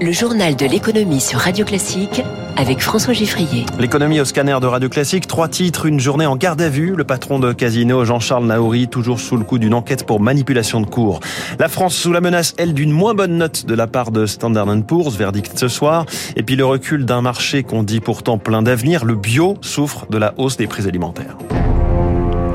Le journal de l'économie sur Radio Classique avec François Giffrier. L'économie au scanner de Radio Classique, trois titres, une journée en garde à vue. Le patron de Casino, Jean-Charles Naouri, toujours sous le coup d'une enquête pour manipulation de cours. La France sous la menace, elle, d'une moins bonne note de la part de Standard Poor's, verdict ce soir. Et puis le recul d'un marché qu'on dit pourtant plein d'avenir, le bio souffre de la hausse des prix alimentaires.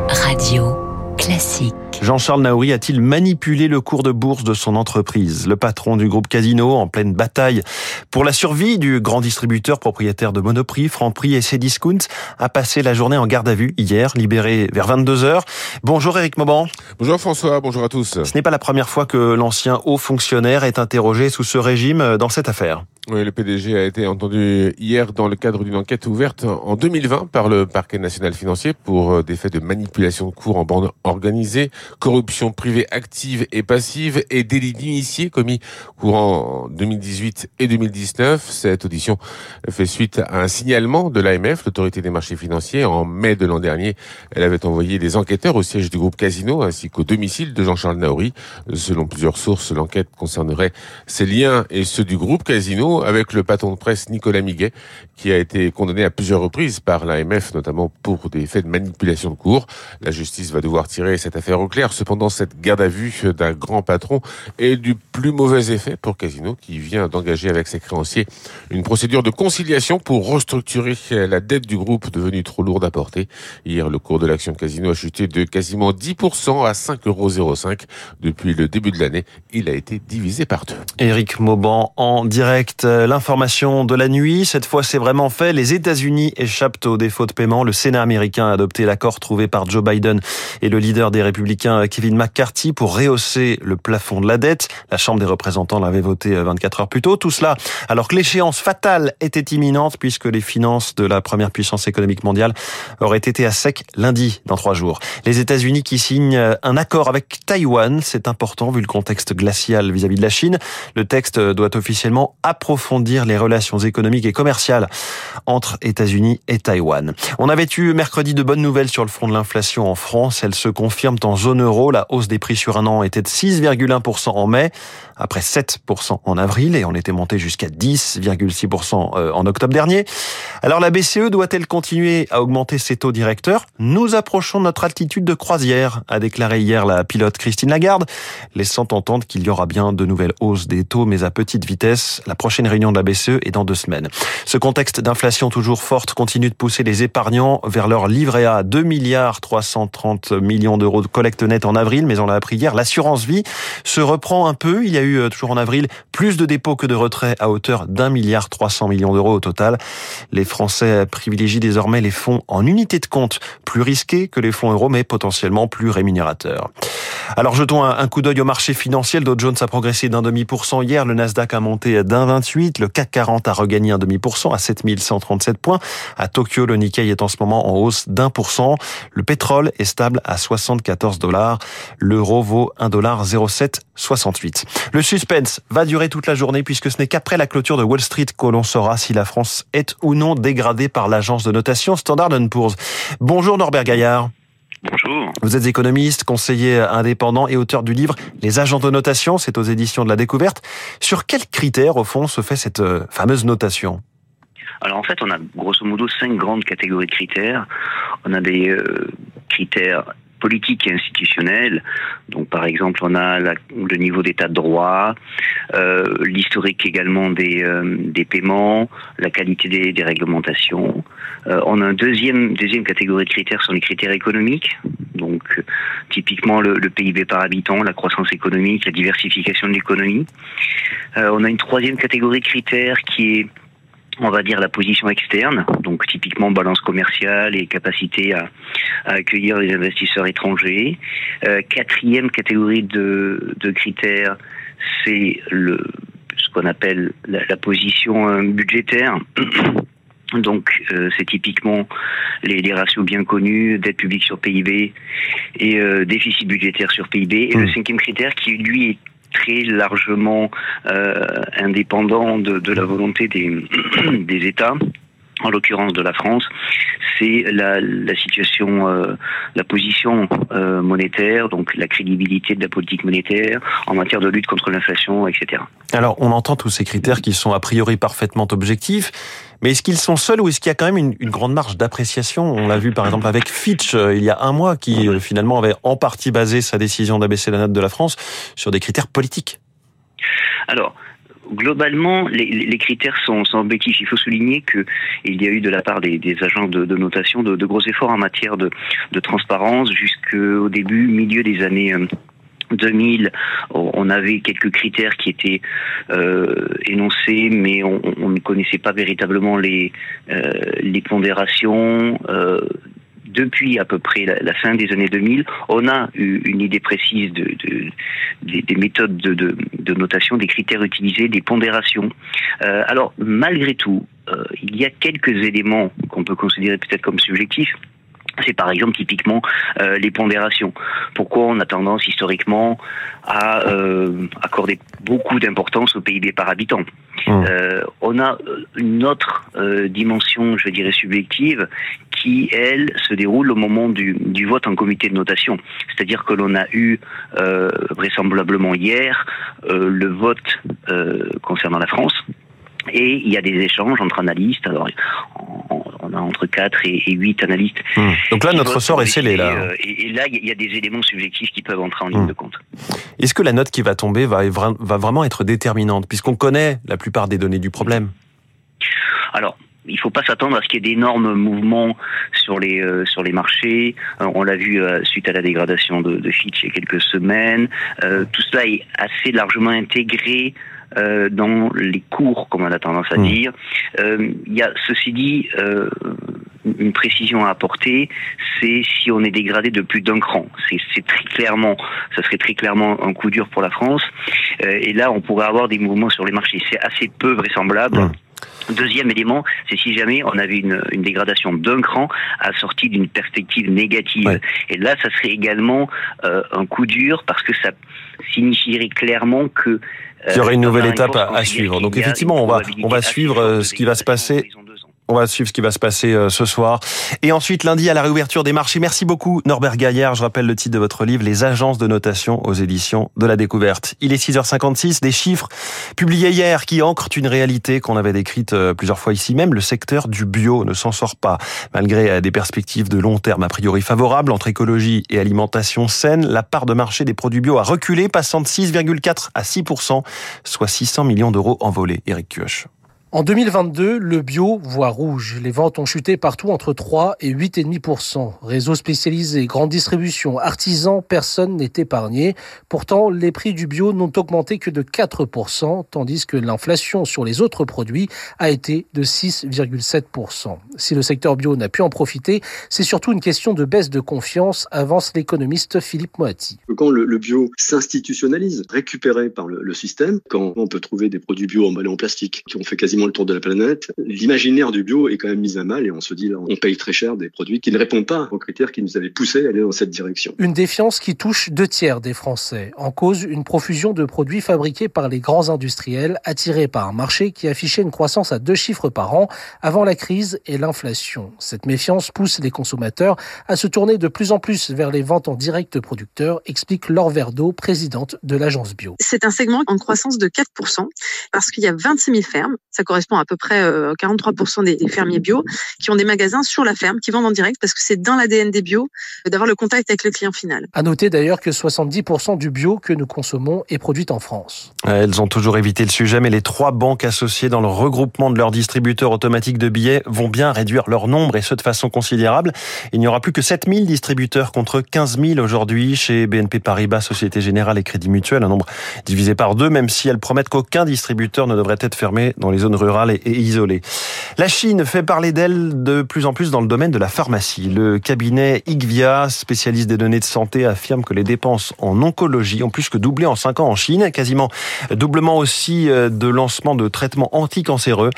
Radio Classique. Jean-Charles Naouri a-t-il manipulé le cours de bourse de son entreprise? Le patron du groupe Casino, en pleine bataille pour la survie du grand distributeur propriétaire de Monoprix, Franprix et Cdiscount, a passé la journée en garde à vue hier, libéré vers 22h. Bonjour Eric Mauban. Bonjour François, bonjour à tous. Ce n'est pas la première fois que l'ancien haut fonctionnaire est interrogé sous ce régime dans cette affaire. Oui, le PDG a été entendu hier dans le cadre d'une enquête ouverte en 2020 par le parquet national financier pour euh, des faits de manipulation de cours en bande organisée, corruption privée active et passive et délits d'initiés commis courant 2018 et 2019. Cette audition fait suite à un signalement de l'AMF, l'autorité des marchés financiers. En mai de l'an dernier, elle avait envoyé des enquêteurs au siège du groupe Casino ainsi qu'au domicile de Jean-Charles Naouri. Selon plusieurs sources, l'enquête concernerait ses liens et ceux du groupe Casino avec le patron de presse Nicolas Miguet, qui a été condamné à plusieurs reprises par l'AMF, notamment pour des faits de manipulation de cours. La justice va devoir tirer cette affaire au clair. Cependant, cette garde à vue d'un grand patron est du plus mauvais effet pour Casino, qui vient d'engager avec ses créanciers une procédure de conciliation pour restructurer la dette du groupe devenue trop lourde à porter. Hier, le cours de l'action Casino a chuté de quasiment 10% à 5,05 euros. Depuis le début de l'année, il a été divisé par deux. Éric Mauban en direct l'information de la nuit. Cette fois, c'est vraiment fait. Les États-Unis échappent au défaut de paiement. Le Sénat américain a adopté l'accord trouvé par Joe Biden et le leader des républicains Kevin McCarthy pour rehausser le plafond de la dette. La Chambre des représentants l'avait voté 24 heures plus tôt. Tout cela alors que l'échéance fatale était imminente puisque les finances de la première puissance économique mondiale auraient été à sec lundi dans trois jours. Les États-Unis qui signent un accord avec Taïwan, c'est important vu le contexte glacial vis-à-vis -vis de la Chine. Le texte doit officiellement approfondir les relations économiques et commerciales entre États-Unis et Taïwan. On avait eu mercredi de bonnes nouvelles sur le front de l'inflation en France. Elle se confirme en zone euro. La hausse des prix sur un an était de 6,1% en mai, après 7% en avril et on était monté jusqu'à 10,6% euh, en octobre dernier. Alors la BCE doit-elle continuer à augmenter ses taux directeurs? Nous approchons notre altitude de croisière, a déclaré hier la pilote Christine Lagarde, laissant entendre qu'il y aura bien de nouvelles hausses des taux, mais à petite vitesse. La prochaine réunion de la BCE est dans deux semaines. Ce contexte d'inflation toujours forte continue de pousser les épargnants vers leur livret A. 2 milliards 330 millions d'euros de collecte nette en avril, mais on l'a appris hier, l'assurance vie se reprend un peu. Il y a eu euh, toujours en avril, plus de dépôts que de retraits à hauteur d'un milliard 300 millions d'euros au total. Les Français privilégient désormais les fonds en unité de compte, plus risqués que les fonds euros, mais potentiellement plus rémunérateurs. Alors jetons un, coup d'œil au marché financier. Dow Jones a progressé d'un demi pour cent hier. Le Nasdaq a monté d'un 28. Le CAC 40 a regagné un demi pour cent à 7137 points. À Tokyo, le Nikkei est en ce moment en hausse d'un pour cent. Le pétrole est stable à 74 dollars. L'euro vaut 1,07 68. Le suspense va durer toute la journée puisque ce n'est qu'après la clôture de Wall Street que l'on saura si la France est ou non dégradée par l'agence de notation Standard Poor's. Bonjour Norbert Gaillard. Bonjour. Vous êtes économiste, conseiller indépendant et auteur du livre Les agents de notation, c'est aux éditions de la découverte. Sur quels critères, au fond, se fait cette euh, fameuse notation? Alors en fait, on a grosso modo cinq grandes catégories de critères. On a des euh, critères politique et institutionnelle. Donc, par exemple, on a le niveau d'état de droit, euh, l'historique également des, euh, des paiements, la qualité des, des réglementations. Euh, on a une deuxième, deuxième catégorie de critères, sont les critères économiques. Donc, typiquement le, le PIB par habitant, la croissance économique, la diversification de l'économie. on a une troisième catégorie de critères qui est on va dire la position externe, donc typiquement balance commerciale et capacité à, accueillir les investisseurs étrangers. Euh, quatrième catégorie de, critères, c'est le ce qu'on appelle la, position euh, budgétaire. Donc, euh, c'est typiquement les, ratios bien connus, dette publique sur PIB et déficit budgétaire sur PIB. Et le mmh. cinquième critère, qui lui est très largement euh, indépendant de, la volonté des, des États en l'occurrence de la France, c'est la, situation, euh, la position euh, monétaire, donc la crédibilité de la politique monétaire en matière de lutte contre l'inflation, etc. Alors, on entend tous ces critères qui sont a priori parfaitement objectifs, mais est-ce qu'ils sont seuls ou est-ce qu'il y a quand même une, une grande marge d'appréciation? On l'a vu par exemple avec Fitch euh, il y a un mois, qui finalement avait en partie basé sa décision d'abaisser la note de la France sur des critères politiques. Alors, globalement, les, critères sont, sont, objectifs. Il faut souligner que il y a eu de la part des, agences de, notation de, gros efforts en matière de, transparence jusqu'au début, milieu des années. 2000, euh, on avait quelques critères qui étaient euh, énoncés, mais on, ne connaissait pas véritablement les, euh, les pondérations depuis à peu près la, fin des années 2000, on a eu une idée précise de, des, méthodes de, notation, des critères utilisés, des pondérations. Euh, alors, malgré tout, euh, il y a quelques éléments qu'on peut considérer peut-être comme subjectifs c'est par exemple typiquement euh, les pondérations. Pourquoi on a tendance historiquement à euh, accorder beaucoup d'importance au PIB par habitant mmh. euh, On a une autre dimension, je dirais subjective, qui elle se déroule au moment du, du vote en comité de notation. C'est-à-dire que l'on a eu vraisemblablement hier le vote concernant la France et il y a des échanges entre analystes. Alors, on a entre 4 et 8 analystes. Hmm. Donc là, notre sort est scellé. Là. Euh, et, là, il y a des éléments subjectifs qui peuvent entrer en ligne hmm. de compte. Est-ce que la note qui va tomber va, va vraiment être déterminante, puisqu'on connaît la plupart des données du problème? Alors, il ne faut pas s'attendre à ce qu'il y ait d'énormes mouvements sur les euh, sur les marchés. Euh, on l'a vu suite à la dégradation de, de Fitch il y a quelques semaines. tout cela est assez largement intégré euh, dans les cours, comme on a tendance à hmm. dire. Euh, il y a, ceci dit, euh, une précision à apporter, c'est si on est dégradé de plus d'un cran. C'est très clairement, ça serait très clairement un coup dur pour la France. et là, on pourrait avoir des mouvements sur les marchés. C'est assez peu vraisemblable. Hmm. Deuxième élément, c'est si jamais on avait une, une dégradation d'un cran assortie d'une perspective négative. Et là, ça serait également euh, un coup dur parce que ça signifierait clairement que il y aurait une nouvelle étape à, suivre. Donc effectivement, on va on va suivre euh, ce qui va se passer on va suivre ce qui va se passer euh, ce soir. Et ensuite, lundi, à la réouverture des marchés. Merci beaucoup, Norbert Gaillard. Je rappelle le titre de votre livre, Les agences de notation aux éditions de la découverte. Il est 6h56, des chiffres publiés hier qui ancrent une réalité qu'on avait décrite euh, plusieurs fois ici même. Le secteur du bio ne s'en sort pas. Malgré euh, des perspectives de long terme a priori favorables entre écologie et alimentation saine, la part de marché des produits bio a reculé, passant de 6,4 à 6%, soit 600 millions d'euros envolés. Eric Kioch. En 2022, le bio voit rouge. Les ventes ont chuté partout entre 3 et 8,5%. Réseaux spécialisés, grande distribution, artisans, personne n'est épargné. Pourtant, les prix du bio n'ont augmenté que de 4%, tandis que l'inflation sur les autres produits a été de 6,7%. Si le secteur bio n'a pu en profiter, c'est surtout une question de baisse de confiance, avance l'économiste Philippe Moati. Quand le, bio s'institutionnalise, récupéré par le, système, quand on peut trouver des produits bio emballés en plastique qui ont fait quasiment le tour de la planète, l'imaginaire du bio est quand même mis à mal et on se dit là, on paye très cher des produits qui ne répondent pas aux critères qui nous avaient poussé à aller dans cette direction. Une défiance qui touche deux tiers des Français. En cause, une profusion de produits fabriqués par les grands industriels, attirés par un marché qui affichait une croissance à deux chiffres par an avant la crise et l'inflation. Cette méfiance pousse les consommateurs à se tourner de plus en plus vers les ventes en direct producteurs, explique Laure Verdeau, présidente de l'agence bio. C'est un segment en croissance de 4% parce qu'il y a 26 000 fermes. Ça correspond à peu près 43% euh, des, fermiers bio qui ont des magasins sur la ferme, qui vendent en direct parce que c'est dans l'ADN des bio euh, d'avoir le contact avec le client final. À noter d'ailleurs que 70% du bio que nous consommons est produit en France. Elles ont toujours évité le sujet, mais les trois banques associées dans le regroupement de leurs distributeurs automatiques de billets vont bien réduire leur nombre et ce de façon considérable. Il n'y aura plus que 7000 distributeurs contre 15 000 aujourd'hui chez BNP Paribas, Société Générale et Crédit Mutuel, un nombre divisé par deux, même si elles promettent qu'aucun distributeur ne devrait être fermé dans les zones rurales et isolée. La Chine fait parler d'elle de plus en plus dans le domaine de la pharmacie. Le cabinet IQVIA, spécialiste des données de santé, affirme que les dépenses en oncologie ont plus que doublé en 5 ans en Chine, quasiment doublement aussi euh, de lancement de traitements anticancéreux.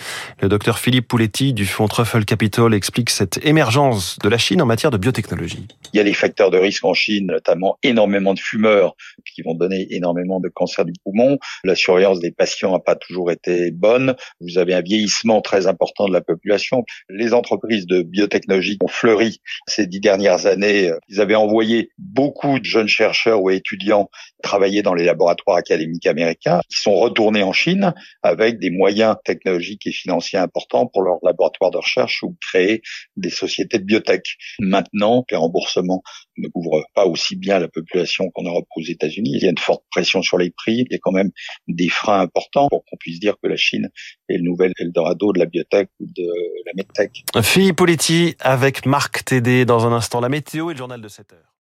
Le docteur Philippe Pouletti du fonds Truffle Capital explique cette émergence de la Chine en matière de biotechnologie. Il y a des facteurs de risque en Chine, notamment énormément de fumeurs qui vont donner énormément de cancer du poumon. La surveillance des patients n'a pas toujours été bonne, Vous avez un vieillissement très important de la population. Les entreprises de biotechnologie ont fleuri ces dix dernières années. Ils avaient envoyé beaucoup de jeunes chercheurs ou étudiants travailler dans les laboratoires académiques américains. Ils sont retournés en Chine avec des moyens technologiques et financiers importants pour leurs laboratoires de recherche ou créer des sociétés de biotech. Maintenant, les remboursements ne couvrent pas aussi bien la population qu'en Europe aux États-Unis. Il y a une forte pression sur les prix. Il y a quand même des freins importants pour qu'on puisse dire que la Chine le nouvel Eldorado de la biotech ou de la medtech. Philippe Poletti avec Marc Tédé dans un instant la météo et le journal de 7 heures.